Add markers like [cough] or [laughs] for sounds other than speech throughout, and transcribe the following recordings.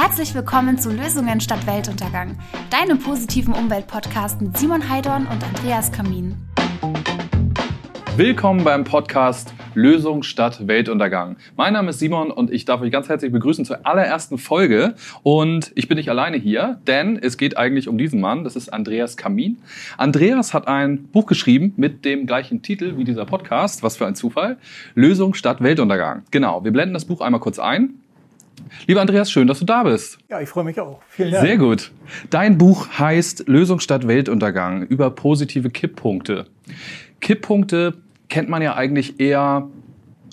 Herzlich willkommen zu Lösungen statt Weltuntergang, deinem positiven Umweltpodcast mit Simon Heidorn und Andreas Kamin. Willkommen beim Podcast Lösung statt Weltuntergang. Mein Name ist Simon und ich darf euch ganz herzlich begrüßen zur allerersten Folge. Und ich bin nicht alleine hier, denn es geht eigentlich um diesen Mann. Das ist Andreas Kamin. Andreas hat ein Buch geschrieben mit dem gleichen Titel wie dieser Podcast. Was für ein Zufall. Lösung statt Weltuntergang. Genau. Wir blenden das Buch einmal kurz ein. Lieber Andreas, schön, dass du da bist. Ja, ich freue mich auch. Vielen Dank. Sehr gut. Dein Buch heißt Lösung statt Weltuntergang über positive Kipppunkte. Kipppunkte kennt man ja eigentlich eher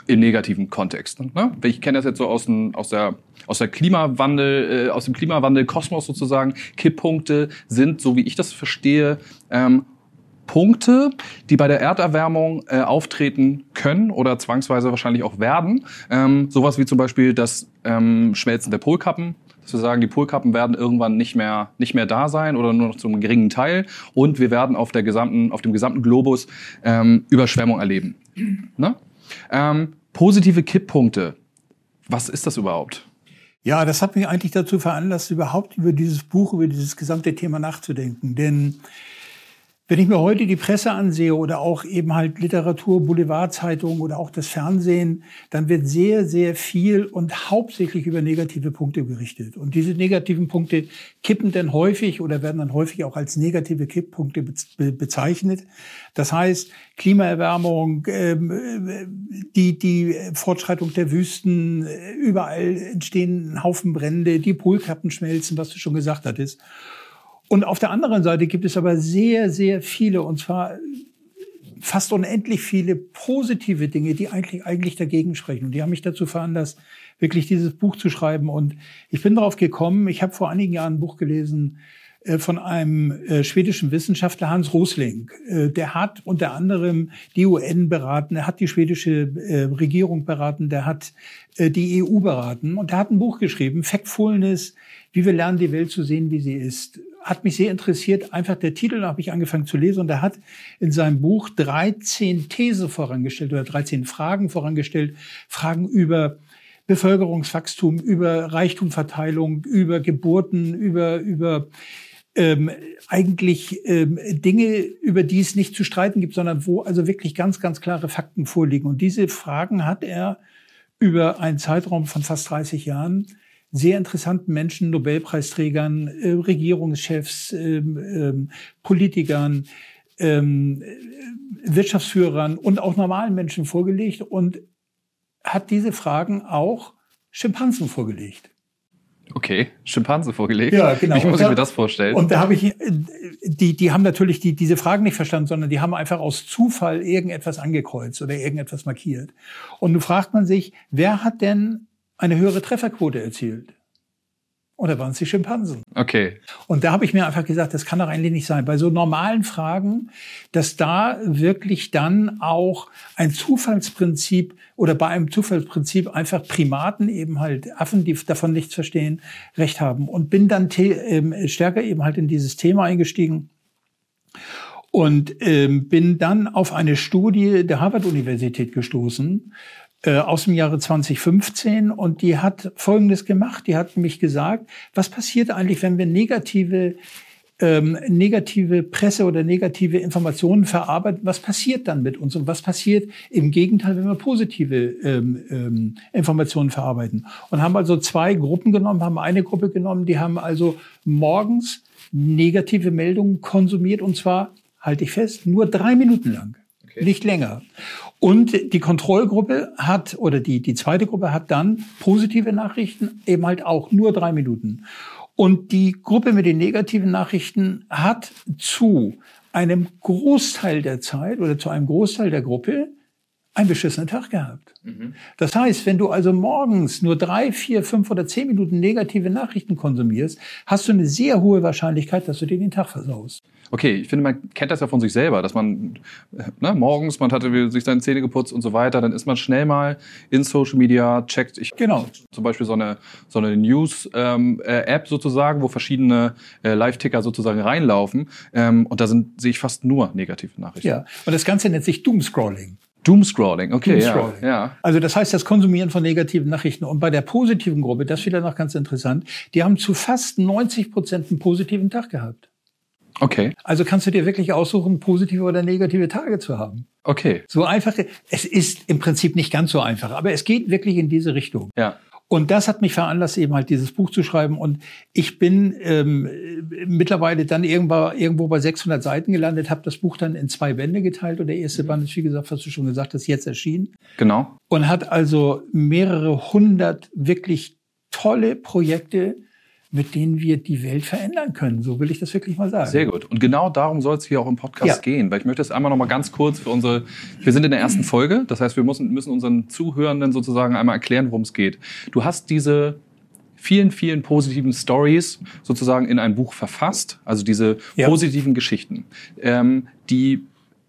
im negativen Kontext. Ne? Ich kenne das jetzt so aus, dem, aus der aus der Klimawandel, äh, aus dem Klimawandel Kosmos sozusagen. Kipppunkte sind, so wie ich das verstehe, ähm, Punkte, die bei der Erderwärmung äh, auftreten können oder zwangsweise wahrscheinlich auch werden. Ähm, sowas wie zum Beispiel das ähm, Schmelzen der Polkappen, dass wir sagen, die Polkappen werden irgendwann nicht mehr, nicht mehr da sein oder nur noch zum geringen Teil und wir werden auf, der gesamten, auf dem gesamten Globus ähm, Überschwemmung erleben. Ne? Ähm, positive Kipppunkte, was ist das überhaupt? Ja, das hat mich eigentlich dazu veranlasst, überhaupt über dieses Buch, über dieses gesamte Thema nachzudenken. Denn wenn ich mir heute die Presse ansehe oder auch eben halt Literatur, Boulevardzeitungen oder auch das Fernsehen, dann wird sehr, sehr viel und hauptsächlich über negative Punkte berichtet. Und diese negativen Punkte kippen dann häufig oder werden dann häufig auch als negative Kipppunkte bezeichnet. Das heißt, Klimaerwärmung, ähm, die, die Fortschreitung der Wüsten, überall entstehen Haufen Brände, die Polkappen schmelzen, was du schon gesagt hattest. Und auf der anderen Seite gibt es aber sehr, sehr viele, und zwar fast unendlich viele positive Dinge, die eigentlich, eigentlich dagegen sprechen. Und die haben mich dazu veranlasst, wirklich dieses Buch zu schreiben. Und ich bin darauf gekommen, ich habe vor einigen Jahren ein Buch gelesen äh, von einem äh, schwedischen Wissenschaftler, Hans Rosling. Äh, der hat unter anderem die UN beraten, er hat die schwedische Regierung beraten, der hat die EU beraten und er hat ein Buch geschrieben, Factfulness, wie wir lernen, die Welt zu sehen, wie sie ist hat mich sehr interessiert. Einfach der Titel, da habe ich angefangen zu lesen und er hat in seinem Buch 13 These vorangestellt oder 13 Fragen vorangestellt. Fragen über Bevölkerungswachstum, über Reichtumverteilung, über Geburten, über, über ähm, eigentlich ähm, Dinge, über die es nicht zu streiten gibt, sondern wo also wirklich ganz, ganz klare Fakten vorliegen. Und diese Fragen hat er über einen Zeitraum von fast 30 Jahren sehr interessanten Menschen, Nobelpreisträgern, äh, Regierungschefs, ähm, ähm, Politikern, ähm, Wirtschaftsführern und auch normalen Menschen vorgelegt und hat diese Fragen auch Schimpansen vorgelegt. Okay, Schimpansen vorgelegt. Ja, genau. Wie muss ich mir das vorstellen? Und da habe ich, äh, die, die haben natürlich die, diese Fragen nicht verstanden, sondern die haben einfach aus Zufall irgendetwas angekreuzt oder irgendetwas markiert. Und nun fragt man sich, wer hat denn eine höhere Trefferquote erzielt. Und da waren es die Schimpansen. Okay. Und da habe ich mir einfach gesagt, das kann doch eigentlich nicht sein. Bei so normalen Fragen, dass da wirklich dann auch ein Zufallsprinzip oder bei einem Zufallsprinzip einfach Primaten eben halt Affen, die davon nichts verstehen, recht haben. Und bin dann äh, stärker eben halt in dieses Thema eingestiegen und ähm, bin dann auf eine Studie der Harvard-Universität gestoßen, äh, aus dem Jahre 2015 und die hat Folgendes gemacht. Die hat nämlich gesagt, was passiert eigentlich, wenn wir negative ähm, negative Presse oder negative Informationen verarbeiten, was passiert dann mit uns und was passiert im Gegenteil, wenn wir positive ähm, ähm, Informationen verarbeiten. Und haben also zwei Gruppen genommen, haben eine Gruppe genommen, die haben also morgens negative Meldungen konsumiert und zwar, halte ich fest, nur drei Minuten lang. Okay. Nicht länger. Und die Kontrollgruppe hat, oder die, die zweite Gruppe hat dann positive Nachrichten, eben halt auch nur drei Minuten. Und die Gruppe mit den negativen Nachrichten hat zu einem Großteil der Zeit oder zu einem Großteil der Gruppe einen beschissenen Tag gehabt. Mhm. Das heißt, wenn du also morgens nur drei, vier, fünf oder zehn Minuten negative Nachrichten konsumierst, hast du eine sehr hohe Wahrscheinlichkeit, dass du dir den Tag versaust. Okay, ich finde, man kennt das ja von sich selber, dass man ne, morgens, man hatte sich seine Zähne geputzt und so weiter, dann ist man schnell mal in Social Media, checkt ich genau. zum Beispiel so eine, so eine News-App ähm, äh, sozusagen, wo verschiedene äh, Live-Ticker sozusagen reinlaufen ähm, und da sind, sehe ich fast nur negative Nachrichten. Ja, und das Ganze nennt sich Doomscrolling. Doomscrolling, okay, Doomscrolling. Ja, ja. Also das heißt das Konsumieren von negativen Nachrichten. Und bei der positiven Gruppe, das ist wieder noch ganz interessant, die haben zu fast 90 Prozent einen positiven Tag gehabt. Okay. Also kannst du dir wirklich aussuchen, positive oder negative Tage zu haben. Okay. So einfach, es ist im Prinzip nicht ganz so einfach, aber es geht wirklich in diese Richtung. Ja. Und das hat mich veranlasst, eben halt dieses Buch zu schreiben. Und ich bin ähm, mittlerweile dann irgendwo, irgendwo bei 600 Seiten gelandet, habe das Buch dann in zwei Bände geteilt. Und der erste Band ist, wie gesagt, was du schon gesagt hast, jetzt erschienen. Genau. Und hat also mehrere hundert wirklich tolle Projekte mit denen wir die Welt verändern können. So will ich das wirklich mal sagen. Sehr gut. Und genau darum soll es hier auch im Podcast ja. gehen, weil ich möchte es einmal noch mal ganz kurz für unsere, wir sind in der ersten Folge, das heißt, wir müssen, müssen unseren Zuhörenden sozusagen einmal erklären, worum es geht. Du hast diese vielen, vielen positiven Stories sozusagen in ein Buch verfasst, also diese ja. positiven Geschichten, ähm, die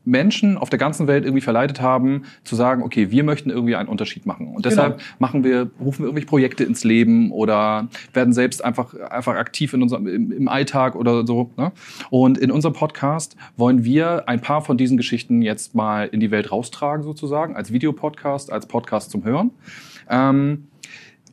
Menschen auf der ganzen Welt irgendwie verleitet haben, zu sagen, okay, wir möchten irgendwie einen Unterschied machen. Und deshalb genau. machen wir, rufen wir irgendwelche Projekte ins Leben oder werden selbst einfach, einfach aktiv in unserem, im, im Alltag oder so. Ne? Und in unserem Podcast wollen wir ein paar von diesen Geschichten jetzt mal in die Welt raustragen, sozusagen, als Videopodcast, als Podcast zum Hören. Ähm,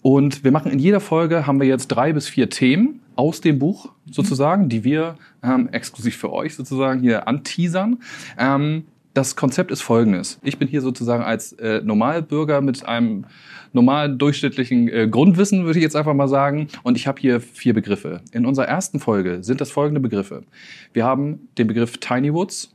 und wir machen in jeder Folge haben wir jetzt drei bis vier Themen aus dem Buch sozusagen, die wir ähm, exklusiv für euch sozusagen hier anteasern. Ähm, das Konzept ist folgendes. Ich bin hier sozusagen als äh, Normalbürger mit einem normalen durchschnittlichen äh, Grundwissen, würde ich jetzt einfach mal sagen. Und ich habe hier vier Begriffe. In unserer ersten Folge sind das folgende Begriffe. Wir haben den Begriff Tiny Woods,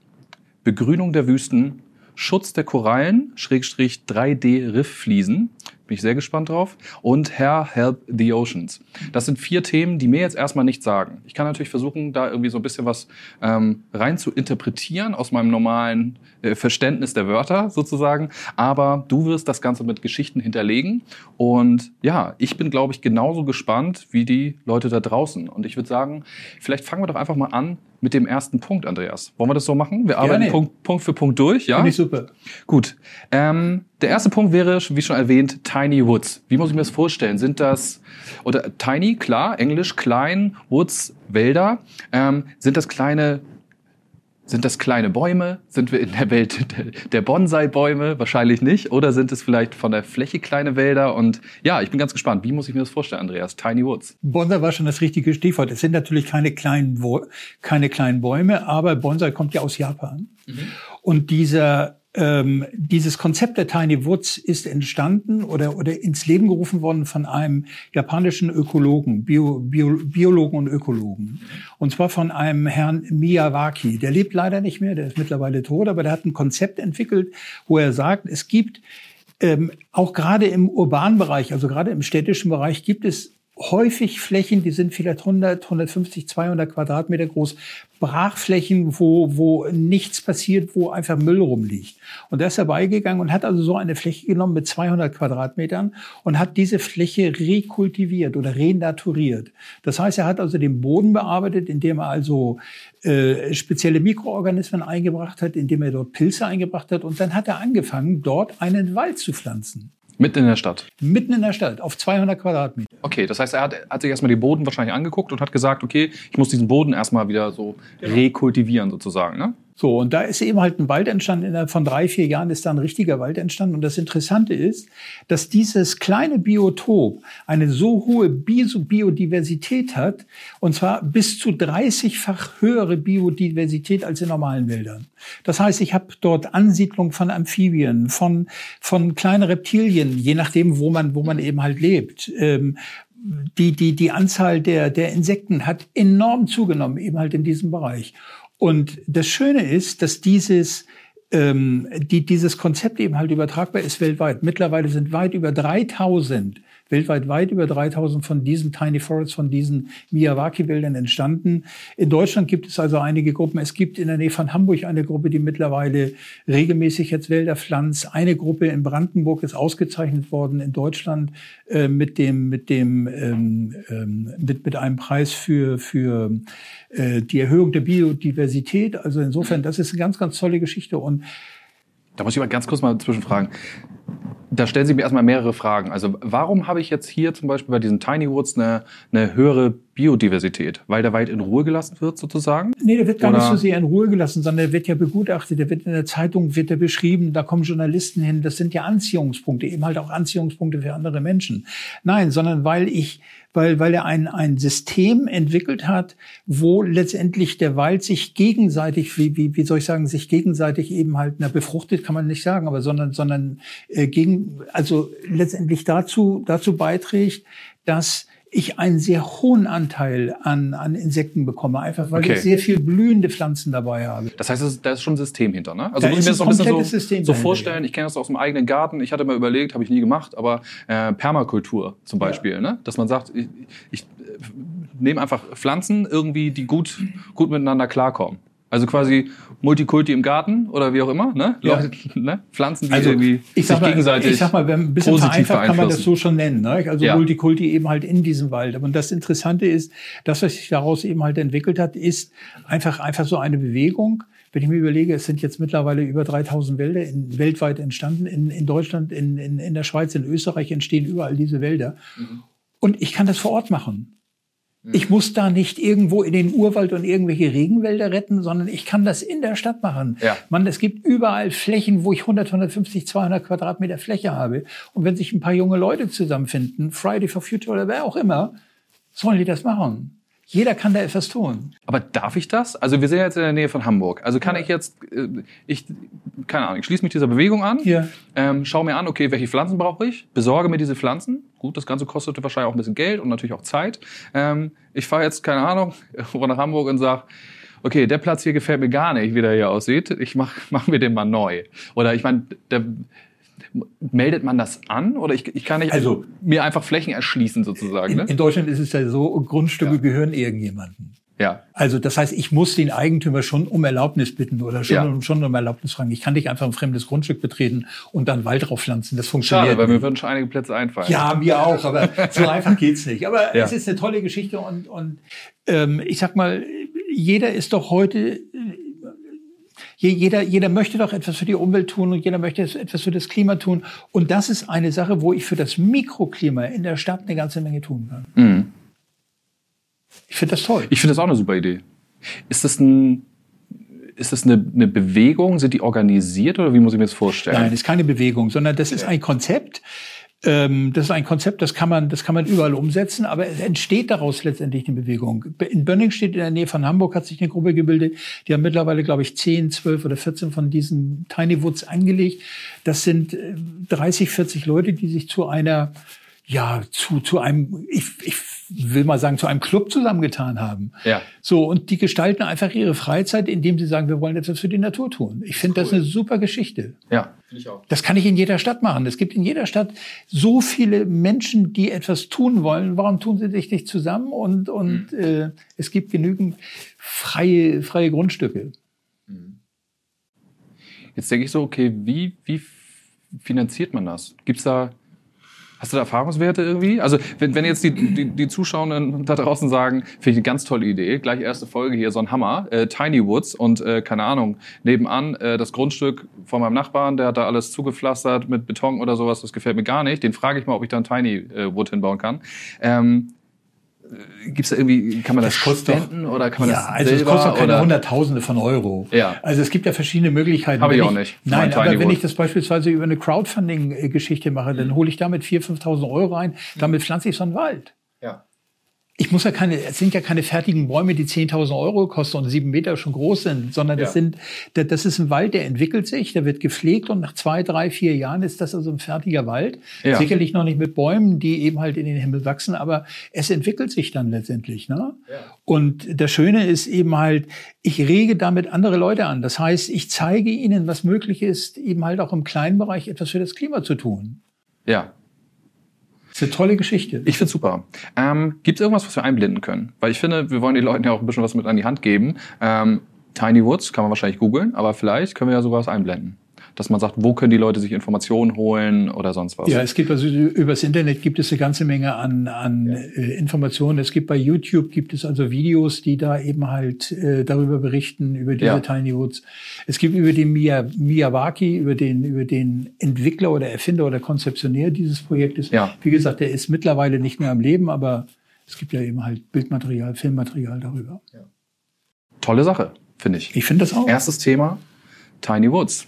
Begrünung der Wüsten, Schutz der Korallen, Schrägstrich 3D-Rifffliesen, bin ich sehr gespannt drauf. Und Herr Help the Oceans. Das sind vier Themen, die mir jetzt erstmal nichts sagen. Ich kann natürlich versuchen, da irgendwie so ein bisschen was ähm, rein zu interpretieren aus meinem normalen äh, Verständnis der Wörter sozusagen. Aber du wirst das Ganze mit Geschichten hinterlegen. Und ja, ich bin, glaube ich, genauso gespannt wie die Leute da draußen. Und ich würde sagen, vielleicht fangen wir doch einfach mal an mit dem ersten Punkt, Andreas. Wollen wir das so machen? Wir arbeiten Punkt, Punkt für Punkt durch, ja? Finde ich super. Gut. Ähm, der erste Punkt wäre, wie schon erwähnt, Tiny Woods. Wie muss ich mir das vorstellen? Sind das, oder Tiny, klar, Englisch, klein, Woods, Wälder. Ähm, sind das kleine sind das kleine Bäume? Sind wir in der Welt [laughs] der Bonsai-Bäume? Wahrscheinlich nicht. Oder sind es vielleicht von der Fläche kleine Wälder? Und ja, ich bin ganz gespannt. Wie muss ich mir das vorstellen, Andreas? Tiny Woods. Bonsai war schon das richtige Stichwort. Es sind natürlich keine kleinen, keine kleinen Bäume, aber Bonsai kommt ja aus Japan. Mhm. Und dieser ähm, dieses Konzept der Tiny Woods ist entstanden oder, oder ins Leben gerufen worden von einem japanischen Ökologen, Bio, Bio, Biologen und Ökologen. Und zwar von einem Herrn Miyawaki. Der lebt leider nicht mehr, der ist mittlerweile tot, aber der hat ein Konzept entwickelt, wo er sagt, es gibt ähm, auch gerade im urbanen Bereich, also gerade im städtischen Bereich, gibt es häufig Flächen, die sind vielleicht 100, 150, 200 Quadratmeter groß, Brachflächen, wo, wo nichts passiert, wo einfach Müll rumliegt. Und er ist herbeigegangen und hat also so eine Fläche genommen mit 200 Quadratmetern und hat diese Fläche rekultiviert oder renaturiert. Das heißt, er hat also den Boden bearbeitet, indem er also äh, spezielle Mikroorganismen eingebracht hat, indem er dort Pilze eingebracht hat und dann hat er angefangen, dort einen Wald zu pflanzen. Mitten in der Stadt? Mitten in der Stadt, auf 200 Quadratmeter. Okay, das heißt, er hat, hat sich erstmal den Boden wahrscheinlich angeguckt und hat gesagt, okay, ich muss diesen Boden erstmal wieder so genau. rekultivieren sozusagen. Ne? So, und da ist eben halt ein Wald entstanden. Innerhalb von drei, vier Jahren ist da ein richtiger Wald entstanden. Und das Interessante ist, dass dieses kleine Biotop eine so hohe Biodiversität hat, und zwar bis zu 30-fach höhere Biodiversität als in normalen Wäldern. Das heißt, ich habe dort Ansiedlung von Amphibien, von, von kleinen Reptilien, je nachdem, wo man, wo man eben halt lebt. Ähm, die, die, die Anzahl der, der Insekten hat enorm zugenommen, eben halt in diesem Bereich. Und das Schöne ist, dass dieses ähm, die, dieses Konzept eben halt übertragbar ist weltweit. Mittlerweile sind weit über 3000 weltweit weit über 3000 von diesen Tiny Forests, von diesen Miyawaki-Wäldern entstanden. In Deutschland gibt es also einige Gruppen. Es gibt in der Nähe von Hamburg eine Gruppe, die mittlerweile regelmäßig jetzt Wälder pflanzt. Eine Gruppe in Brandenburg ist ausgezeichnet worden in Deutschland äh, mit dem mit dem ähm, ähm, mit mit einem Preis für für äh, die Erhöhung der Biodiversität. Also insofern, das ist eine ganz ganz tolle Geschichte und da muss ich mal ganz kurz mal zwischenfragen. Da stellen sich mir erstmal mehrere Fragen. Also warum habe ich jetzt hier zum Beispiel bei diesen Tiny Woods eine, eine höhere Biodiversität, weil der Wald in Ruhe gelassen wird sozusagen? Nee, der wird gar Oder- nicht so sehr in Ruhe gelassen, sondern der wird ja begutachtet, der wird in der Zeitung wird er beschrieben, da kommen Journalisten hin, das sind ja Anziehungspunkte, eben halt auch Anziehungspunkte für andere Menschen. Nein, sondern weil ich weil, weil er ein, ein System entwickelt hat, wo letztendlich der Wald sich gegenseitig, wie, wie, wie soll ich sagen, sich gegenseitig eben halt, na, befruchtet kann man nicht sagen, aber sondern, sondern äh, gegen, also letztendlich dazu, dazu beiträgt, dass ich einen sehr hohen Anteil an, an Insekten bekomme, einfach weil Okay. ich sehr viel blühende Pflanzen dabei habe. Das heißt, da ist schon ein System hinter, ne? Also Da muss ich mir das ein noch ein bisschen so, System so dahinter, vorstellen. Ich kenne das aus dem eigenen Garten. Ich hatte mal überlegt, habe ich nie gemacht, aber äh, Permakultur zum Beispiel, ne? Dass man sagt, ich, ich äh, nehme einfach Pflanzen irgendwie, die gut, gut miteinander klarkommen. Also quasi Multikulti im Garten oder wie auch immer, ne? Ja. Ne? Pflanzen, die Also irgendwie ich sag, sich mal, gegenseitig ich sag mal, wenn ein bisschen positiv vereinfacht kann man das so schon nennen. Ne? Also Ja. Multikulti eben halt in diesem Wald. Und das Interessante ist, das, was sich daraus eben halt entwickelt hat, ist einfach, einfach so eine Bewegung. Wenn ich mir überlege, es sind jetzt mittlerweile über 3000 Wälder in, weltweit entstanden. In, in Deutschland, in, in, in der Schweiz, in Österreich entstehen überall diese Wälder. Mhm. Und ich kann das vor Ort machen. Ich muss da nicht irgendwo in den Urwald und irgendwelche Regenwälder retten, sondern ich kann das in der Stadt machen. Ja. Man, es gibt überall Flächen, wo ich 100, 150, 200 Quadratmeter Fläche habe. Und wenn sich ein paar junge Leute zusammenfinden, Friday for Future oder wer auch immer, sollen die das machen. Jeder kann da etwas tun. Aber darf ich das? Also wir sind jetzt in der Nähe von Hamburg. Also kann ich jetzt, äh, ich, keine Ahnung, ich schließe mich dieser Bewegung an, Ja. ähm, schaue mir an, okay, welche Pflanzen brauche ich, besorge mir diese Pflanzen. Gut, das Ganze kostet wahrscheinlich auch ein bisschen Geld und natürlich auch Zeit. Ähm, ich fahre jetzt, keine Ahnung, [laughs] nach Hamburg und sag, okay, der Platz hier gefällt mir gar nicht, wie der hier aussieht. Ich mach, [laughs] mach mir den mal neu. Oder ich meine, der, meldet man das an? Oder ich, ich kann nicht Also- mir einfach Flächen erschließen sozusagen, In, ne? in Deutschland ist es ja so, Grundstücke Ja. gehören irgendjemandem. Ja. Also das heißt, ich muss den Eigentümer schon um Erlaubnis bitten oder schon, Ja. um, schon um Erlaubnis fragen. Ich kann nicht einfach ein fremdes Grundstück betreten und dann Wald drauf pflanzen. Das funktioniert Schade, weil mir würden schon einige Plätze einfallen. Ja, mir auch, aber so einfach geht's nicht. Aber Ja. es ist eine tolle Geschichte und, und ähm, ich sag mal, jeder ist doch heute, jeder, jeder möchte doch etwas für die Umwelt tun und jeder möchte etwas für das Klima tun. Und das ist eine Sache, wo ich für das Mikroklima in der Stadt eine ganze Menge tun kann. Mhm. Ich finde das toll. Ich finde das auch eine super Idee. Ist das ein, ist das eine, eine Bewegung? Sind die organisiert oder wie muss ich mir das vorstellen? Nein, ist keine Bewegung, sondern das ist ein Konzept. Ähm, das ist ein Konzept, das kann man, das kann man überall umsetzen, aber es entsteht daraus letztendlich eine Bewegung. In Bönning steht in der Nähe von Hamburg hat sich eine Gruppe gebildet. Die haben mittlerweile, glaube ich, 10, 12 oder 14 von diesen Tiny Woods angelegt. Das sind äh, 30, 40 Leute, die sich zu einer ja, zu, zu einem, ich, ich will mal sagen, zu einem Club zusammengetan haben. Ja. So, und die gestalten einfach ihre Freizeit, indem sie sagen, wir wollen etwas für die Natur tun. Ich finde das eine super Geschichte. Ja, finde ich auch. Das kann ich in jeder Stadt machen. Es gibt in jeder Stadt so viele Menschen, die etwas tun wollen. Warum tun sie sich nicht zusammen? Und, und äh, es gibt genügend freie, freie Grundstücke. Jetzt denke ich so, okay, wie, wie finanziert man das? Gibt's da, hast du da Erfahrungswerte irgendwie? Also, wenn, wenn jetzt die, die, die Zuschauenden da draußen sagen, finde ich eine ganz tolle Idee, gleich erste Folge hier, so ein Hammer, äh, Tiny Woods und, äh, keine Ahnung, nebenan äh, das Grundstück von meinem Nachbarn, der hat da alles zugepflastert mit Beton oder sowas, das gefällt mir gar nicht. Den frage ich mal, ob ich da ein Tiny äh, Wood hinbauen kann. Ähm, äh, Gibt's da irgendwie, kann man das, Das kostet doch- spenden oder kann man ja, das also selber es kostet keine oder? Hunderttausende von Euro. Ja. Also es gibt ja verschiedene Möglichkeiten. Hab ich auch nicht. Nein, aber wenn ich das beispielsweise über eine Crowdfunding-Geschichte mache, dann hole ich damit 4.000, 5.000 Euro rein. Damit pflanze ich so einen Wald. Ja. Ich muss ja keine, es sind ja keine fertigen Bäume, die 10.000 Euro kosten und sieben Meter schon groß sind, sondern das Ja. sind, da- das ist ein Wald, der entwickelt sich, der wird gepflegt und nach zwei, drei, vier Jahren ist das also ein fertiger Wald. Ja. Sicherlich noch nicht mit Bäumen, die eben halt in den Himmel wachsen, aber es entwickelt sich dann letztendlich, ne? Und das Schöne ist eben halt, ich rege damit andere Leute an. Das heißt, ich zeige ihnen, was möglich ist, eben halt auch im kleinen Bereich etwas für das Klima zu tun. Ja. Ist eine tolle Geschichte. Ich find's super. Ähm, Gibt es irgendwas, was wir einblenden können? Weil ich finde, wir wollen den Leuten ja auch ein bisschen was mit an die Hand geben. Ähm, Tiny Woods kann man wahrscheinlich googeln, aber vielleicht können wir ja sowas einblenden. Dass man sagt, wo können die Leute sich Informationen holen oder sonst was. Ja, es gibt also übers Internet gibt es eine ganze Menge an, an äh, Informationen. Es gibt bei YouTube gibt es also Videos, die da eben halt äh, darüber berichten über diese Ja. Tiny Woods. Es gibt über den Miyawaki, über den über den Entwickler oder Erfinder oder Konzeptionär dieses Projektes. Ja. Wie gesagt, der ist mittlerweile nicht mehr am Leben, aber Es gibt ja eben halt Bildmaterial, Filmmaterial darüber. Ja. Tolle Sache, finde ich. Ich finde das auch. Erstes Thema, Tiny Woods.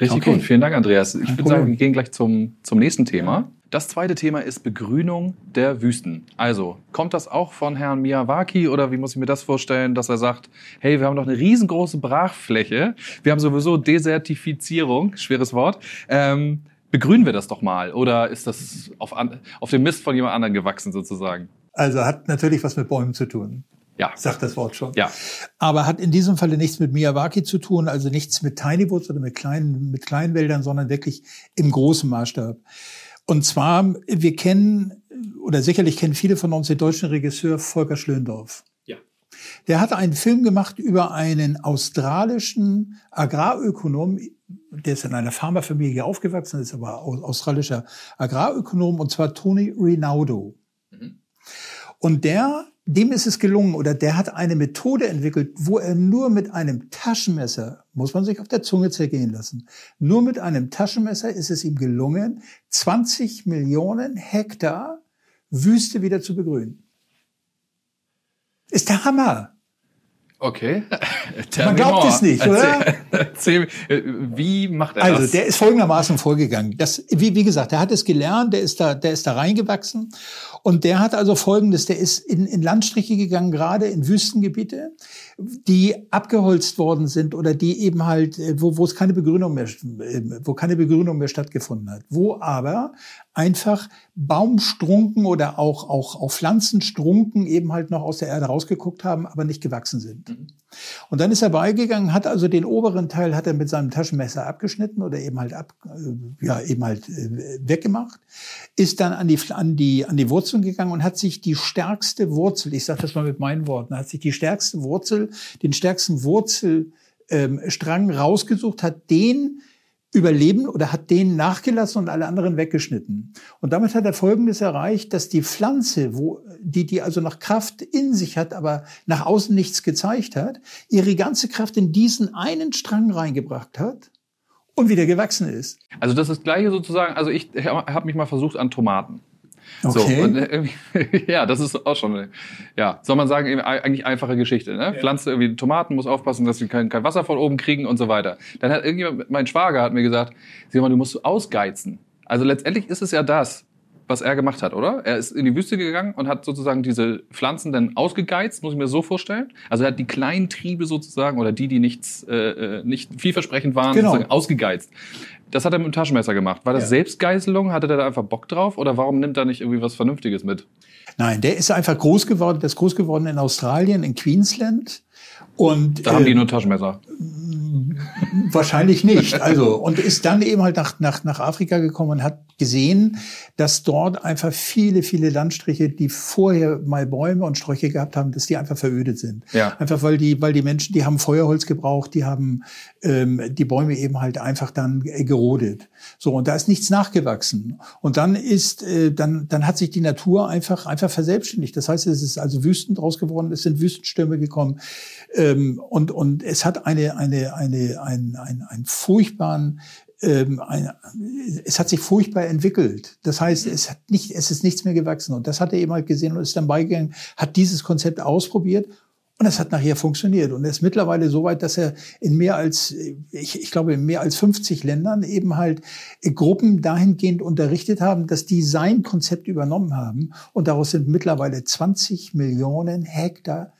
Richtig okay. gut. Vielen Dank, Andreas. Ich würde sagen, wir gehen gleich zum, zum nächsten Thema. Das zweite Thema ist Begrünung der Wüsten. Also, kommt das auch von Herrn Miyawaki oder wie muss ich mir das vorstellen, dass er sagt, hey, wir haben doch eine riesengroße Brachfläche, wir haben sowieso Desertifizierung, schweres Wort, ähm, begrünen wir das doch mal oder ist das auf, auf dem Mist von jemand anderem gewachsen sozusagen? Also hat natürlich was mit Bäumen zu tun. Ja. Sagt das Wort schon. Ja. Aber hat in diesem Falle nichts mit Miyawaki zu tun, also nichts mit Tiny Woods oder mit kleinen, mit kleinen Wäldern, sondern wirklich im großen Maßstab. Und zwar, wir kennen, oder sicherlich kennen viele von uns den deutschen Regisseur Volker Schlöndorff. Ja. Der hat einen Film gemacht über einen australischen Agrarökonom, der ist in einer Pharmafamilie aufgewachsen, ist aber australischer Agrarökonom, und zwar Tony Rinaldo. Mhm. Und der dem ist es gelungen oder der hat eine Methode entwickelt, wo er nur mit einem Taschenmesser, muss man sich auf der Zunge zergehen lassen, nur mit einem Taschenmesser ist es ihm gelungen, 20 Millionen Hektar Wüste wieder zu begrünen. Ist der Hammer. Okay. [laughs] Man glaubt es nicht, oder? Erzähl, wie macht er also, das? Also, der ist folgendermaßen vorgegangen. Das, wie, wie gesagt, der hat es gelernt, der ist da, der ist da reingewachsen und der hat also Folgendes, der ist in, in Landstriche gegangen, gerade in Wüstengebiete, die abgeholzt worden sind oder die eben halt, äh, wo, wo es keine Begrünung mehr, äh, wo keine Begrünung mehr stattgefunden hat, wo aber einfach Baumstrunken oder auch, auch, auch Pflanzenstrunken eben halt noch aus der Erde rausgeguckt haben, aber nicht gewachsen sind. Mhm. Und dann ist er beigegangen, hat also den oberen Teil hat er mit seinem Taschenmesser abgeschnitten oder eben halt ab, äh, ja, eben halt weggemacht, ist dann an die, an die, an die Wurzeln gegangen und hat sich die stärkste Wurzel, ich sage das mal mit meinen Worten, hat sich die stärkste Wurzel, den stärksten Wurzelstrang ähm, rausgesucht, hat den überleben oder hat den nachgelassen und alle anderen weggeschnitten. Und damit hat er Folgendes erreicht, dass die Pflanze, wo, die, die also noch Kraft in sich hat, aber nach außen nichts gezeigt hat, ihre ganze Kraft in diesen einen Strang reingebracht hat und wieder gewachsen ist. Also das ist das gleiche sozusagen, also ich habe mich mal versucht an Tomaten. Okay. So, und, äh, [laughs] ja, das ist auch schon, ja, soll man sagen, eigentlich einfache Geschichte. Ne? Ja. Pflanze irgendwie Tomaten, muss aufpassen, dass sie kein, kein Wasser von oben kriegen und so weiter. Dann hat irgendjemand, mein Schwager hat mir gesagt, sieh mal, du musst ausgeizen. Also letztendlich ist es ja das, was er gemacht hat, oder? Er ist in die Wüste gegangen und hat sozusagen diese Pflanzen dann ausgegeizt, muss ich mir so vorstellen. Also er hat die kleinen Triebe sozusagen oder die, die nichts, äh, äh nicht vielversprechend waren, genau. ausgegeizt. Das hat er mit dem Taschenmesser gemacht. War das ja. Selbstgeißelung? Hatte der da einfach Bock drauf? Oder warum nimmt er nicht irgendwie was Vernünftiges mit? Nein, der ist einfach groß geworden. Der ist groß geworden in Australien, in Queensland. Und, da haben die äh, nur Taschenmesser. [laughs] Wahrscheinlich nicht. Also, und ist dann eben halt nach, nach, nach Afrika gekommen und hat gesehen, dass dort einfach viele, viele Landstriche, die vorher mal Bäume und Sträuche gehabt haben, dass die einfach verödet sind. Ja. Einfach weil die, weil die Menschen, die haben Feuerholz gebraucht, die haben ähm, die Bäume eben halt einfach dann gerodet. So, und da ist nichts nachgewachsen. Und dann ist, äh, dann, dann hat sich die Natur einfach, einfach verselbstständigt. Das heißt, es ist also Wüsten draus geworden, es sind Wüstenstürme gekommen. Ähm, und, und es hat eine, eine, eine, ein, ein, ein furchtbaren ähm, ein, es hat sich furchtbar entwickelt. Das heißt, es hat nicht, es ist nichts mehr gewachsen. Und das hat er eben halt gesehen und ist dann beigegangen, hat dieses Konzept ausprobiert und es hat nachher funktioniert. Und er ist mittlerweile so weit, dass er in mehr als, ich, ich glaube, in mehr als 50 Ländern eben halt Gruppen dahingehend unterrichtet haben, dass die sein Konzept übernommen haben. Und daraus sind mittlerweile 20 Millionen Hektar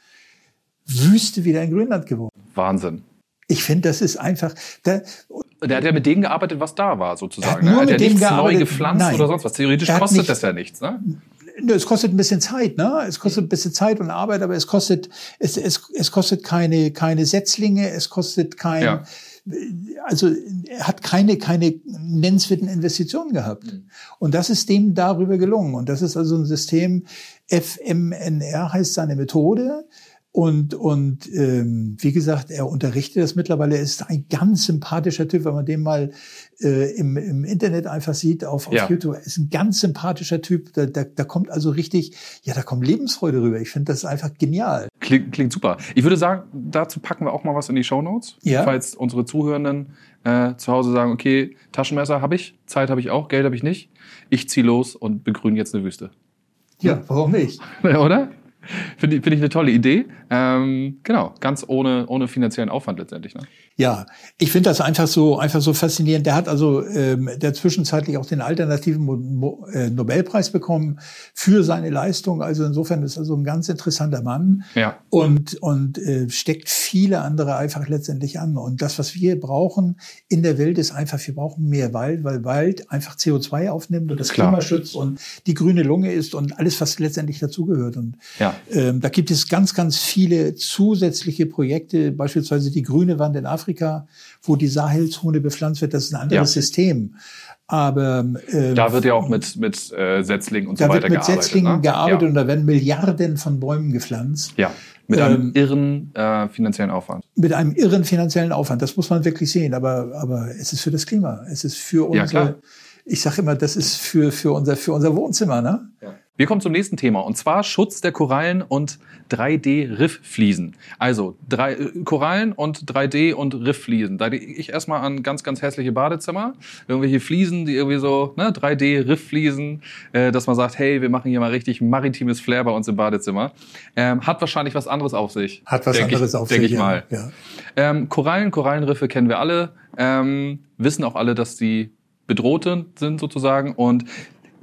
Wüste wieder in Grönland geworden. Wahnsinn. Ich finde, das ist einfach. Da, der hat ja mit denen gearbeitet, was da war, sozusagen. Hat, nur ne? mit hat ja nichts neu gepflanzt Nein. oder sonst was. Theoretisch kostet nicht, das ja nichts, ne? Es kostet ein bisschen Zeit, ne? Es kostet ein bisschen Zeit und Arbeit, aber es kostet, es, es, es kostet keine, keine Setzlinge, es kostet kein, ja. also er hat keine, keine nennenswerten Investitionen gehabt. Mhm. Und das ist dem darüber gelungen. Und das ist also ein System, FMNR heißt seine Methode. Und, und ähm, wie gesagt, er unterrichtet das mittlerweile. Er ist ein ganz sympathischer Typ, wenn man den mal äh, im, im Internet einfach sieht, auf, auf ja. YouTube. Er ist ein ganz sympathischer Typ. Da, da, da kommt also richtig, ja, da kommt Lebensfreude rüber. Ich finde das einfach genial. Klingt, klingt super. Ich würde sagen, dazu packen wir auch mal was in die Show Notes. Ja. Falls unsere Zuhörenden äh, zu Hause sagen, okay, Taschenmesser habe ich, Zeit habe ich auch, Geld habe ich nicht. Ich ziehe los und begrüne jetzt eine Wüste. Ja, warum nicht? [laughs] Oder? Finde ich, find ich eine tolle Idee. Ähm, genau, ganz ohne, ohne finanziellen Aufwand letztendlich. Ne? Ja, ich finde das einfach so, einfach so faszinierend. Der hat also ähm, der zwischenzeitlich auch den alternativen Mo Mo äh, Nobelpreis bekommen für seine Leistung. Also insofern ist er so ein ganz interessanter Mann Ja. und, und äh, steckt viele andere einfach letztendlich an. Und das, was wir brauchen in der Welt, ist einfach, wir brauchen mehr Wald, weil Wald einfach CO2 aufnimmt und das Klar. Klima schützt und die grüne Lunge ist und alles, was letztendlich dazugehört. Und Ja. Ähm, da gibt es ganz, ganz viele zusätzliche Projekte, beispielsweise die grüne Wand in Afrika, wo die Sahelzone bepflanzt wird. Das ist ein anderes Ja. System. Aber ähm, Da wird ja auch mit, mit äh, Setzlingen und so da weiter wird mit gearbeitet. Setzlingen ne? gearbeitet Ja. und da werden Milliarden von Bäumen gepflanzt. ja. Mit einem Ähm, irren äh, finanziellen Aufwand. Mit einem irren finanziellen Aufwand. Das muss man wirklich sehen. Aber, aber es ist für das Klima. Es ist für Ja, unser, klar. ich sage immer, das ist für, für, unser, für unser Wohnzimmer. Ne? Wir kommen zum nächsten Thema und zwar Schutz der Korallen und 3D-Rifffliesen. Also drei, äh, Korallen und 3D und Rifffliesen. Da denke ich erstmal an ganz, ganz hässliche Badezimmer. Irgendwelche Fliesen, die irgendwie so, ne, 3D-Rifffliesen, äh, dass man sagt, hey, wir machen hier mal richtig maritimes Flair bei uns im Badezimmer. Ähm, hat wahrscheinlich was anderes auf sich. Hat was anderes ich, auf denk sich. ich ja. mal. Ja. Ähm, Korallen, Korallenriffe kennen wir alle, ähm, wissen auch alle, dass die bedrohte sind sozusagen. Und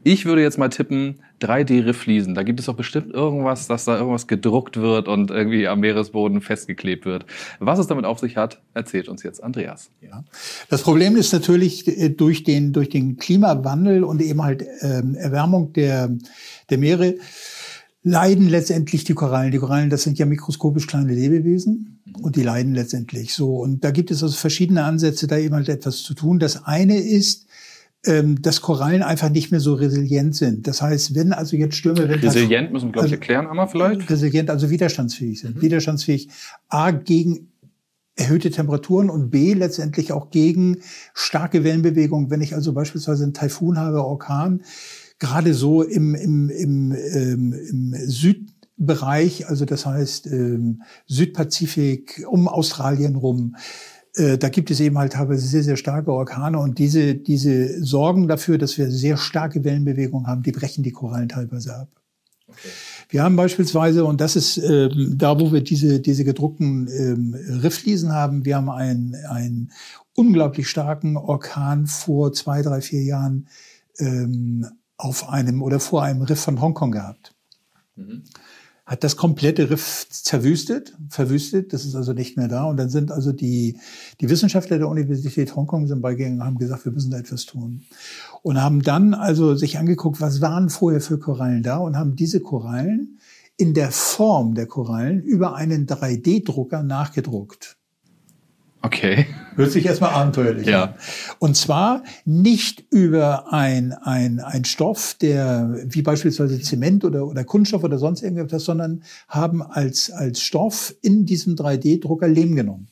ich würde jetzt mal tippen, 3D-Rifffliesen. Da gibt es doch bestimmt irgendwas, dass da irgendwas gedruckt wird und irgendwie am Meeresboden festgeklebt wird. Was es damit auf sich hat, erzählt uns jetzt Andreas. Ja. Das Problem ist natürlich äh, durch den, durch den Klimawandel und eben halt ähm, Erwärmung der, der Meere leiden letztendlich die Korallen. Die Korallen, das sind ja mikroskopisch kleine Lebewesen und die leiden letztendlich so. Und da gibt es also verschiedene Ansätze, da eben halt etwas zu tun. Das eine ist, ähm, dass Korallen einfach nicht mehr so resilient sind. Das heißt, wenn also jetzt Stürme, wenn Resilient müssen wir, glaube ich, Also- erklären einmal vielleicht. resilient, also widerstandsfähig sind. Widerstandsfähig A gegen erhöhte Temperaturen und B letztendlich auch gegen starke Wellenbewegungen. Wenn ich also beispielsweise einen Taifun habe, Orkan, gerade so im, im, im, ähm, im Südbereich, also das heißt ähm, Südpazifik, um Australien rum, da gibt es eben halt teilweise sehr, sehr starke Orkane und diese, diese sorgen dafür, dass wir sehr starke Wellenbewegungen haben, die brechen die Korallen teilweise ab. Wir haben beispielsweise, und das ist ähm, da, wo wir diese, diese gedruckten ähm, Riffliesen haben, wir haben einen, einen unglaublich starken Orkan vor zwei, drei, vier Jahren ähm, auf einem oder vor einem Riff von Hongkong gehabt. Hat das komplette Riff zerwüstet, verwüstet, das ist also nicht mehr da. Und dann sind also die, die Wissenschaftler der Universität Hongkong sind beigegangen und haben gesagt, wir müssen da etwas tun. Und haben dann also sich angeguckt, was waren vorher für Korallen da und haben diese Korallen in der Form der Korallen über einen 3D-Drucker nachgedruckt. Okay. Hört sich erstmal abenteuerlich Ja. an. Und zwar nicht über ein, ein, ein Stoff, der wie beispielsweise Zement oder, oder Kunststoff oder sonst irgendetwas, sondern haben als, als Stoff in diesem 3D-Drucker Lehm genommen.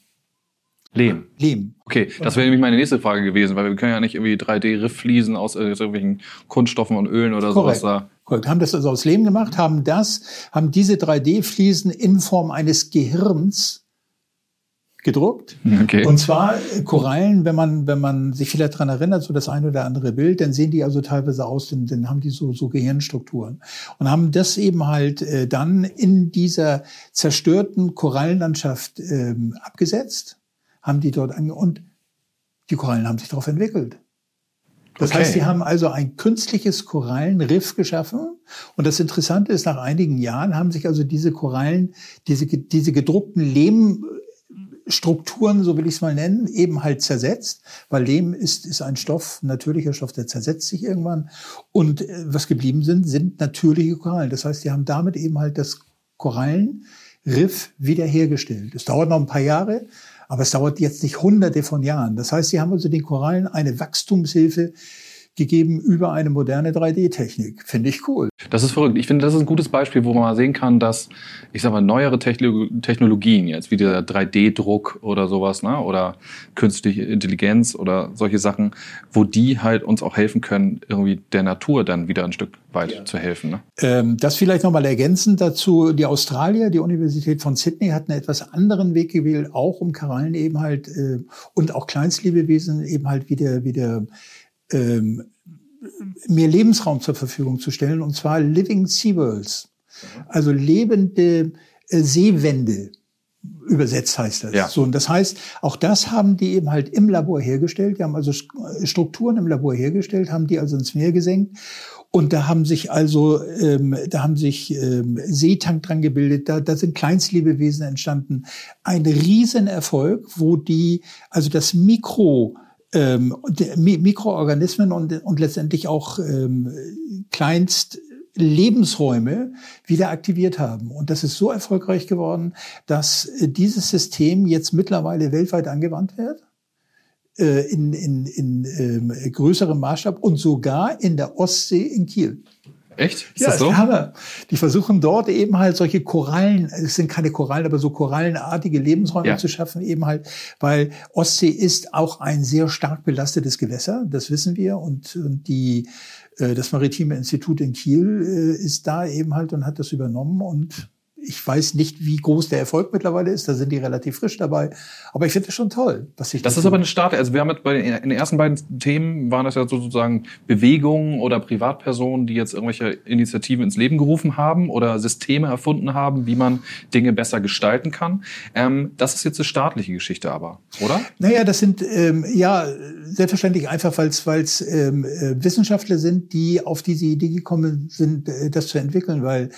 Lehm. Lehm. Okay, das wäre nämlich meine nächste Frage gewesen, weil wir können ja nicht irgendwie 3D-Rifffliesen aus äh, irgendwelchen Kunststoffen und Ölen oder sowas Korrekt. da. Korrekt. Haben das also aus Lehm gemacht, haben das, haben diese 3D-Fliesen in Form eines Gehirns gedruckt. Okay. Und zwar äh, Korallen, wenn man, wenn man sich vielleicht dran erinnert, so das eine oder andere Bild, dann sehen die also teilweise aus, dann, dann haben die so, so Gehirnstrukturen. Und haben das eben halt äh, dann in dieser zerstörten Korallenlandschaft ähm, abgesetzt, haben die dort ange und die Korallen haben sich darauf entwickelt. Das Okay. heißt, die haben also ein künstliches Korallenriff geschaffen. Und das Interessante ist, nach einigen Jahren haben sich also diese Korallen, diese, diese gedruckten Lehmstrukturen, so will ich es mal nennen, eben halt zersetzt. Weil Lehm ist, ist ein Stoff, ein natürlicher Stoff, der zersetzt sich irgendwann. Und äh, was geblieben sind, sind natürliche Korallen. Das heißt, die haben damit eben halt das Korallenriff wiederhergestellt. Es dauert noch ein paar Jahre, aber es dauert jetzt nicht hunderte von Jahren. Das heißt, sie haben also den Korallen eine Wachstumshilfe gegeben über eine moderne 3D-Technik. Finde ich cool. Das ist verrückt. Ich finde, das ist ein gutes Beispiel, wo man sehen kann, dass, ich sag mal, neuere Techno Technologien, jetzt wie der 3D-Druck oder sowas, ne, oder künstliche Intelligenz oder solche Sachen, wo die halt uns auch helfen können, irgendwie der Natur dann wieder ein Stück weit zu helfen. Ne? Ähm, das vielleicht nochmal ergänzend dazu. Die Australier, die Universität von Sydney hat einen etwas anderen Weg gewählt, auch um Korallen eben halt äh, und auch Kleinstlebewesen eben halt wieder, wieder ähm, mehr Lebensraum zur Verfügung zu stellen, und zwar Living Seaworlds, also lebende äh, Seewände. Übersetzt heißt das. Ja. So, und das heißt, auch das haben die eben halt im Labor hergestellt. Die haben also Strukturen im Labor hergestellt, haben die also ins Meer gesenkt. Und da haben sich also, ähm, da haben sich ähm, Seetank dran gebildet, da, da sind Kleinstlebewesen entstanden. Ein Riesenerfolg, wo die, also das Mikro, ähm, Mikroorganismen und, und letztendlich auch ähm, Kleinst Lebensräume wieder aktiviert haben. Und das ist so erfolgreich geworden, dass äh, dieses System jetzt mittlerweile weltweit angewandt wird äh, in, in, in ähm, größerem Maßstab und sogar in der Ostsee in Kiel. Echt? Ist ja, das so? Hammer. Die versuchen dort eben halt solche Korallen, es sind keine Korallen, aber so korallenartige Lebensräume ja. zu schaffen, eben halt, weil Ostsee ist auch ein sehr stark belastetes Gewässer, das wissen wir, und, und die äh, das Maritime Institut in Kiel äh, ist da eben halt und hat das übernommen und ich weiß nicht, wie groß der Erfolg mittlerweile ist. Da sind die relativ frisch dabei. Aber ich finde das schon toll, was sich das. Das ist aber eine Start. Also wir haben jetzt bei den, ersten beiden Themen waren das ja sozusagen Bewegungen oder Privatpersonen, die jetzt irgendwelche Initiativen ins Leben gerufen haben oder Systeme erfunden haben, wie man Dinge besser gestalten kann. Ähm, das ist jetzt eine staatliche Geschichte, aber, oder? Naja, das sind ähm, ja selbstverständlich einfach, weil es ähm, äh, Wissenschaftler sind, die auf diese Idee gekommen sind, äh, das zu entwickeln, weil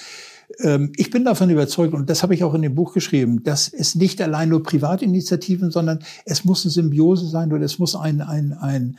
ich bin davon überzeugt, und das habe ich auch in dem Buch geschrieben, dass es nicht allein nur Privatinitiativen, sondern es muss eine Symbiose sein oder es muss ein, ein, ein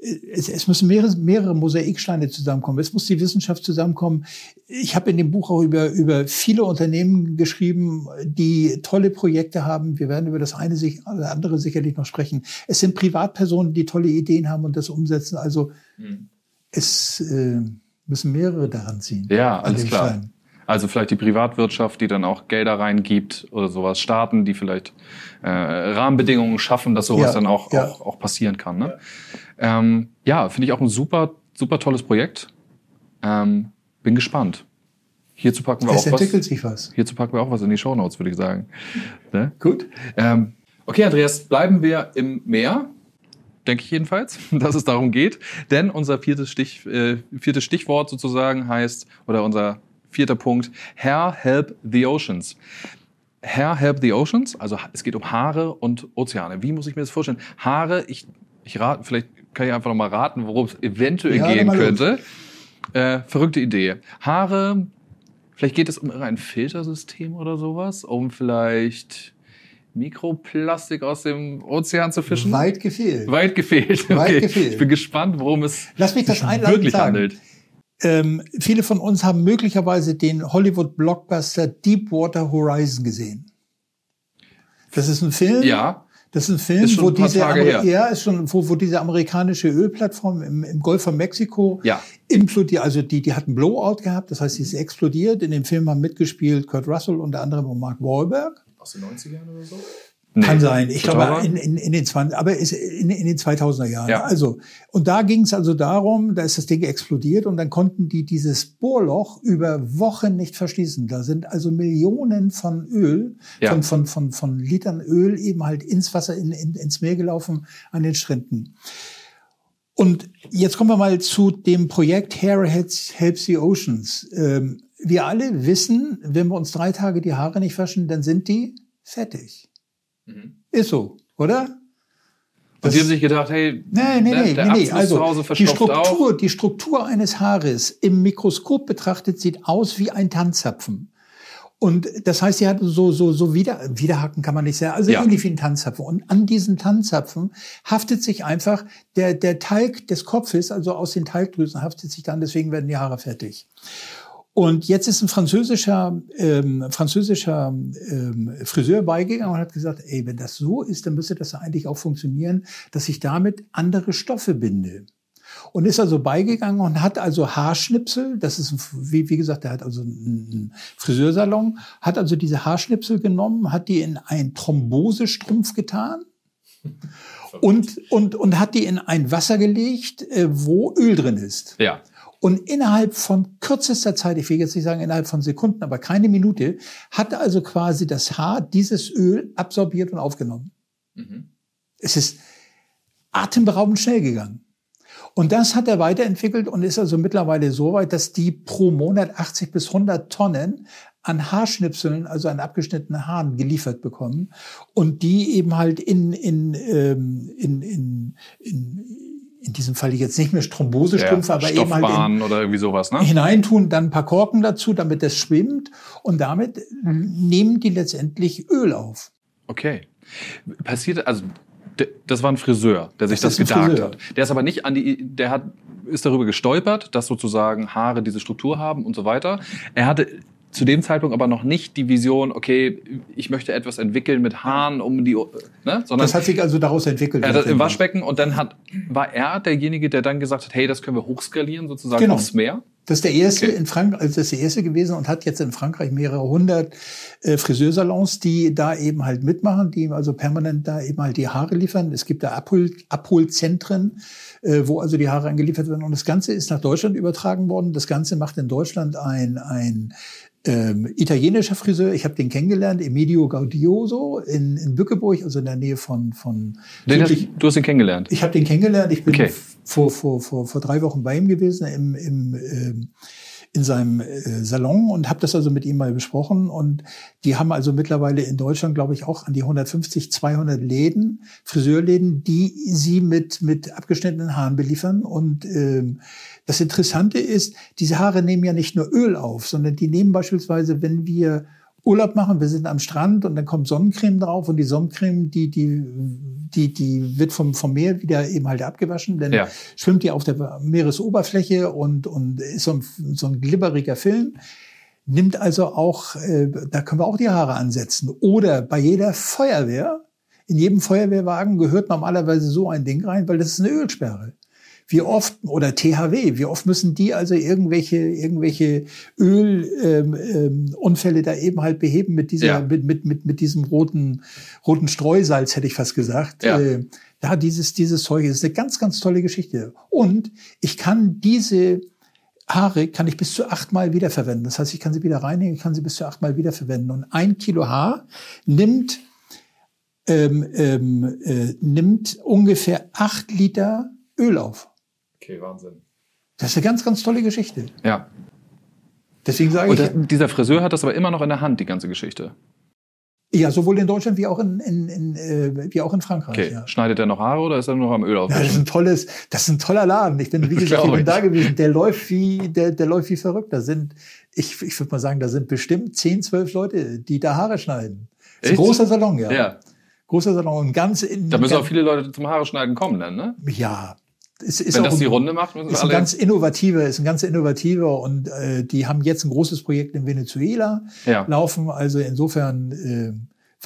es, es müssen mehrere, mehrere Mosaiksteine zusammenkommen. Es muss die Wissenschaft zusammenkommen. Ich habe in dem Buch auch über, über viele Unternehmen geschrieben, die tolle Projekte haben. Wir werden über das eine oder andere sicherlich noch sprechen. Es sind Privatpersonen, die tolle Ideen haben und das umsetzen. Also mhm. es äh, müssen mehrere daran ziehen. Ja, alles klar. Stein. Also vielleicht die Privatwirtschaft, die dann auch Gelder reingibt oder sowas, Staaten, die vielleicht äh, Rahmenbedingungen schaffen, dass sowas ja, dann auch, ja. auch, auch passieren kann. Ne? Ja, ähm, ja finde ich auch ein super, super tolles Projekt. Ähm, bin gespannt. Hierzu packen wir es auch entwickelt was. sich was. Hierzu packen wir auch was in die Show Notes, würde ich sagen. Ne? Gut. Ähm, okay, Andreas, bleiben wir im Meer denke ich jedenfalls, [laughs] dass es darum geht. Denn unser viertes, Stich, äh, viertes Stichwort sozusagen heißt, oder unser Vierter Punkt, Hair Help the Oceans. Hair Help the Oceans, also es geht um Haare und Ozeane. Wie muss ich mir das vorstellen? Haare, ich, ich rate, vielleicht kann ich einfach noch mal raten, worum es eventuell ja, gehen könnte. Äh, verrückte Idee. Haare, vielleicht geht es um ein Filtersystem oder sowas, um vielleicht Mikroplastik aus dem Ozean zu fischen? Weit gefehlt. Weit gefehlt. Okay. Weit gefehlt. Ich bin gespannt, worum es Lass mich das wirklich handelt. Ähm, viele von uns haben möglicherweise den Hollywood-Blockbuster Deepwater Horizon gesehen. Das ist ein Film. Ja. Das ist ein Film, ist wo diese, ja, ist schon, wo, wo diese amerikanische Ölplattform im, im Golf von Mexiko ja. implodiert, also die, die hat einen Blowout gehabt, das heißt, sie ist explodiert. In dem Film haben mitgespielt Kurt Russell, unter anderem und Mark Wahlberg. Aus den 90ern oder so? Nee, Kann sein. Ich glaube, in, in, in den 20, aber ist in, in den 2000er Jahren. Ja. Also, und da ging es also darum, da ist das Ding explodiert und dann konnten die dieses Bohrloch über Wochen nicht verschließen. Da sind also Millionen von Öl, ja. von, von, von, von Litern Öl eben halt ins Wasser, in, in, ins Meer gelaufen an den Stränden. Und jetzt kommen wir mal zu dem Projekt Hair Helps the Oceans. Ähm, wir alle wissen, wenn wir uns drei Tage die Haare nicht waschen, dann sind die fettig. Mhm. Ist so, oder? Und Sie haben sich gedacht, hey, nee, nee, nee, der nee, nee. Also, die Struktur, auch. die Struktur eines Haares im Mikroskop betrachtet sieht aus wie ein Tanzzapfen. Und das heißt, sie hat so, so, so wieder, Widerhaken kann man nicht sagen, also ja. ähnlich wie ein Tanzzapfen. Und an diesen Tanzzapfen haftet sich einfach der, der Talg des Kopfes, also aus den Talgdrüsen haftet sich dann, deswegen werden die Haare fertig. Und jetzt ist ein französischer, ähm, französischer ähm, Friseur beigegangen und hat gesagt, ey, wenn das so ist, dann müsste das eigentlich auch funktionieren, dass ich damit andere Stoffe binde. Und ist also beigegangen und hat also Haarschnipsel, das ist, wie, wie gesagt, er hat also einen Friseursalon, hat also diese Haarschnipsel genommen, hat die in einen Thrombosestrumpf getan [laughs] und, und, und hat die in ein Wasser gelegt, äh, wo Öl drin ist. Ja. Und innerhalb von kürzester Zeit, ich will jetzt nicht sagen innerhalb von Sekunden, aber keine Minute, hat also quasi das Haar dieses Öl absorbiert und aufgenommen. Mhm. Es ist atemberaubend schnell gegangen. Und das hat er weiterentwickelt und ist also mittlerweile so weit, dass die pro Monat 80 bis 100 Tonnen an Haarschnipseln, also an abgeschnittenen Haaren geliefert bekommen und die eben halt in, in, ähm, in, in, in in diesem Fall jetzt nicht mehr Thrombosestrümpfe, Ja, aber eben halt in, oder irgendwie sowas, ne? hineintun, dann ein paar Korken dazu, damit das schwimmt und damit nehmen die letztendlich Öl auf. Okay. Passiert, also das war ein Friseur, der sich Das das, gedacht hat. Der ist aber nicht an die, der hat, ist darüber gestolpert, dass sozusagen Haare diese Struktur haben und so weiter. Er hatte zu dem Zeitpunkt aber noch nicht die Vision, okay, ich möchte etwas entwickeln mit Haaren um die, ne? sondern Das hat sich also daraus entwickelt. er hat das im Waschbecken und dann hat, war er derjenige, der dann gesagt hat, hey, das können wir hochskalieren sozusagen Genau. aufs Meer. Das ist der erste Okay. in Frankreich, also das ist der erste gewesen und hat jetzt in Frankreich mehrere hundert äh, Friseursalons, die da eben halt mitmachen, die ihm also permanent da eben halt die Haare liefern. Es gibt da Abhol Abholzentren, äh, wo also die Haare angeliefert werden. Und das Ganze ist nach Deutschland übertragen worden. Das Ganze macht in Deutschland ein, ein ähm, italienischer Friseur. Ich habe den kennengelernt, Emilio Gaudioso in, in Bückeburg, also in der Nähe von, von Den hast, du hast ihn kennengelernt. ich habe den kennengelernt. Ich bin Okay. vor, vor, vor, vor drei Wochen bei ihm gewesen im, im, ähm, in seinem äh, Salon und habe das also mit ihm mal besprochen. Und die haben also mittlerweile in Deutschland, glaube ich, auch an die 150, 200 Läden, Friseurläden, die sie mit, mit abgeschnittenen Haaren beliefern. Und ähm, das Interessante ist, diese Haare nehmen ja nicht nur Öl auf, sondern die nehmen beispielsweise, wenn wir Urlaub machen, wir sind am Strand und dann kommt Sonnencreme drauf und die Sonnencreme, die, die, die, die wird vom, vom Meer wieder eben halt abgewaschen, dann Ja. schwimmt die auf der Meeresoberfläche und, und ist so ein, so ein glibberiger Film. Nimmt also auch, äh, da können wir auch die Haare ansetzen. Oder bei jeder Feuerwehr, in jedem Feuerwehrwagen gehört normalerweise so ein Ding rein, weil das ist eine Ölsperre. Wie oft, oder THW, wie oft müssen die also irgendwelche, irgendwelche Ölunfälle ähm, ähm, da eben halt beheben mit dieser, Ja. mit, mit, mit, mit diesem roten, roten Streusalz, hätte ich fast gesagt. Ja. Äh, ja, dieses, dieses Zeug ist eine ganz, ganz tolle Geschichte. Und ich kann diese Haare kann ich bis zu achtmal wiederverwenden. Das heißt, ich kann sie wieder reinnehmen, ich kann sie bis zu achtmal wiederverwenden. Und ein Kilo Haar nimmt, ähm, ähm, äh, nimmt ungefähr acht Liter Öl auf. Okay, Wahnsinn. Das ist eine ganz, ganz tolle Geschichte. Ja. Deswegen sage Und ich, das, dieser Friseur hat das aber immer noch in der Hand, die ganze Geschichte. ja, sowohl in Deutschland wie auch in, in, in, äh, wie auch in Frankreich. Okay. Ja. Schneidet er noch Haare oder ist er nur am Öl Ja, das ist ein tolles, das ist ein toller Laden. Ich bin, wie gesagt, ich bin da gewesen. Der läuft wie, der, der läuft wie verrückt. Da sind, ich, ich würde mal sagen, da sind bestimmt 10, 12 Leute, die da Haare schneiden. Das ist ein großer Salon, ja. ja. Großer Salon und ganz in, Da müssen auch viele Leute zum Haare schneiden kommen dann, ne? ja. Es ist Wenn das die Runde macht, müssen ist ein ganz innovativer, ist ein ganz innovativer und äh, die haben jetzt ein großes Projekt in Venezuela Ja. laufen. Also insofern äh,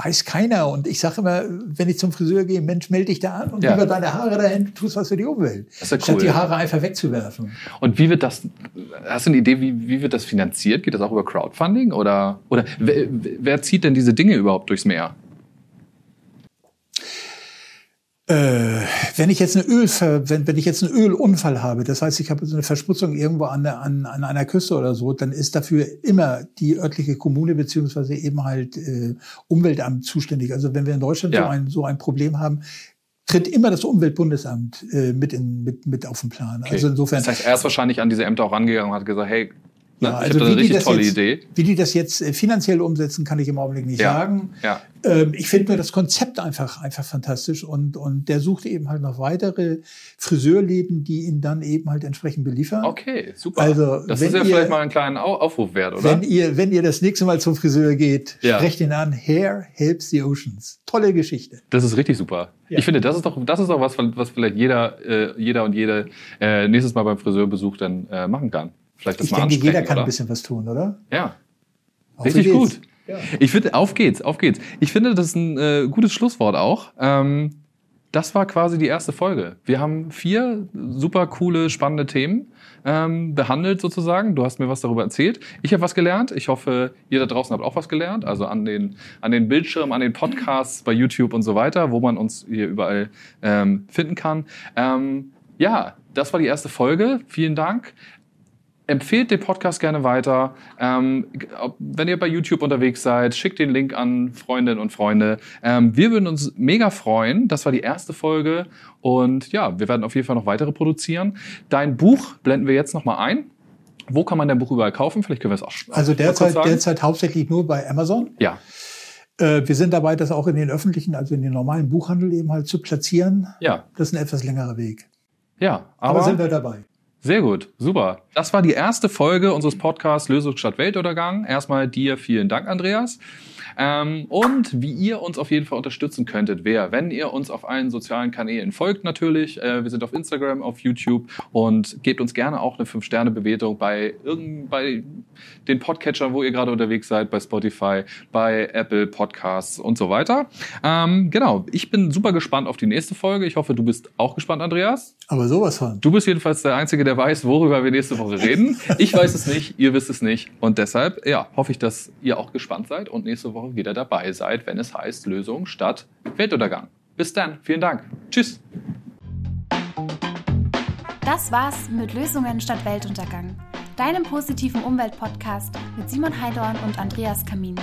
weiß keiner. Und ich sage immer, wenn ich zum Friseur gehe, Mensch, melde dich da an und Ja. lieber deine Haare dahin, tust was für die Umwelt. Das ist ja Statt cool. die Haare einfach wegzuwerfen. Und wie wird das, hast du eine Idee, wie, wie wird das finanziert? Geht das auch über Crowdfunding? Oder, oder wer, wer zieht denn diese Dinge überhaupt durchs Meer? Äh, wenn ich jetzt eine Ölver wenn, wenn ich jetzt einen Ölunfall habe, das heißt, ich habe so eine Verschmutzung irgendwo an, an, an einer Küste oder so, dann ist dafür immer die örtliche Kommune beziehungsweise eben halt äh, Umweltamt zuständig. Also wenn wir in Deutschland Ja. so, ein, so ein Problem haben, tritt immer das Umweltbundesamt äh, mit, in, mit, mit auf den Plan. Okay. Also insofern. Das heißt, er ist wahrscheinlich an diese Ämter auch rangegangen und hat gesagt, hey, Ja, ich also wie die richtig das tolle jetzt- Idee. Wie die das jetzt äh, finanziell umsetzen, kann ich im Augenblick nicht Ja. sagen. Ja. Ähm, ich finde nur das Konzept einfach, einfach fantastisch und, und der sucht eben halt noch weitere Friseurläden, die ihn dann eben halt entsprechend beliefern. Okay, super. Also, das ist ja ihr- vielleicht mal einen kleinen Au- Aufruf wert, oder? Wenn ihr, wenn ihr das nächste Mal zum Friseur geht, Ja. sprecht ihn an. Hair helps the oceans. Tolle Geschichte. Das ist richtig super. Ich finde, das ist doch, das ist doch was, was vielleicht jeder, äh, jeder und jede äh, nächstes Mal beim Friseurbesuch dann äh, machen kann. Vielleicht das Ich mal denke, ansprechen, jeder kann oder? ein bisschen was tun, oder? Ja, Auf richtig gut. Ja. Ich finde, auf geht's, auf geht's. Ich finde, das ist ein äh, gutes Schlusswort auch. Ähm, das war quasi die erste Folge. Wir haben vier super coole, spannende Themen ähm, behandelt sozusagen. Du hast mir was darüber erzählt. Ich habe was gelernt. Ich hoffe, ihr da draußen habt auch was gelernt. Also an den, an den Bildschirmen, an den Podcasts bei YouTube und so weiter, wo man uns hier überall ähm, finden kann. Ähm, ja, das war die erste Folge. Vielen Dank. Empfehlt den Podcast gerne weiter. Ähm, wenn ihr bei YouTube unterwegs seid, schickt den Link an Freundinnen und Freunde. Ähm, wir würden uns mega freuen. Das war die erste Folge. Und ja, wir werden auf jeden Fall noch weitere produzieren. Dein Buch blenden wir jetzt nochmal ein. Wo kann man dein Buch überall kaufen? Vielleicht können wir es auch Also derzeit, derzeit hauptsächlich nur bei Amazon. Ja. Äh, wir sind dabei, das auch in den öffentlichen, also in den normalen Buchhandel eben halt zu platzieren. Ja. Das ist ein etwas längerer Weg. Ja, aber, aber sind wir dabei. Sehr gut, super. Das war die erste Folge unseres Podcasts Lösung statt Weltuntergang. Erstmal dir vielen Dank, Andreas. Ähm, und wie ihr uns auf jeden Fall unterstützen könntet, wäre, wenn ihr uns auf allen sozialen Kanälen folgt natürlich. Äh, wir sind auf Instagram, auf YouTube und gebt uns gerne auch eine 5-Sterne-Bewertung bei, irgend, bei den Podcatchern, wo ihr gerade unterwegs seid, bei Spotify, bei Apple Podcasts und so weiter. Ähm, genau, ich bin super gespannt auf die nächste Folge. Ich hoffe, du bist auch gespannt, Andreas. Aber sowas von. Du bist jedenfalls der Einzige, der weiß, worüber wir nächste Woche reden. Ich weiß es nicht, ihr wisst es nicht. Und deshalb, ja, hoffe ich, dass ihr auch gespannt seid und nächste Woche Woche wieder dabei seid, wenn es heißt Lösung statt Weltuntergang. Bis dann, vielen Dank. Tschüss. Das war's mit Lösungen statt Weltuntergang, deinem positiven Umweltpodcast mit Simon Heidorn und Andreas Kamin.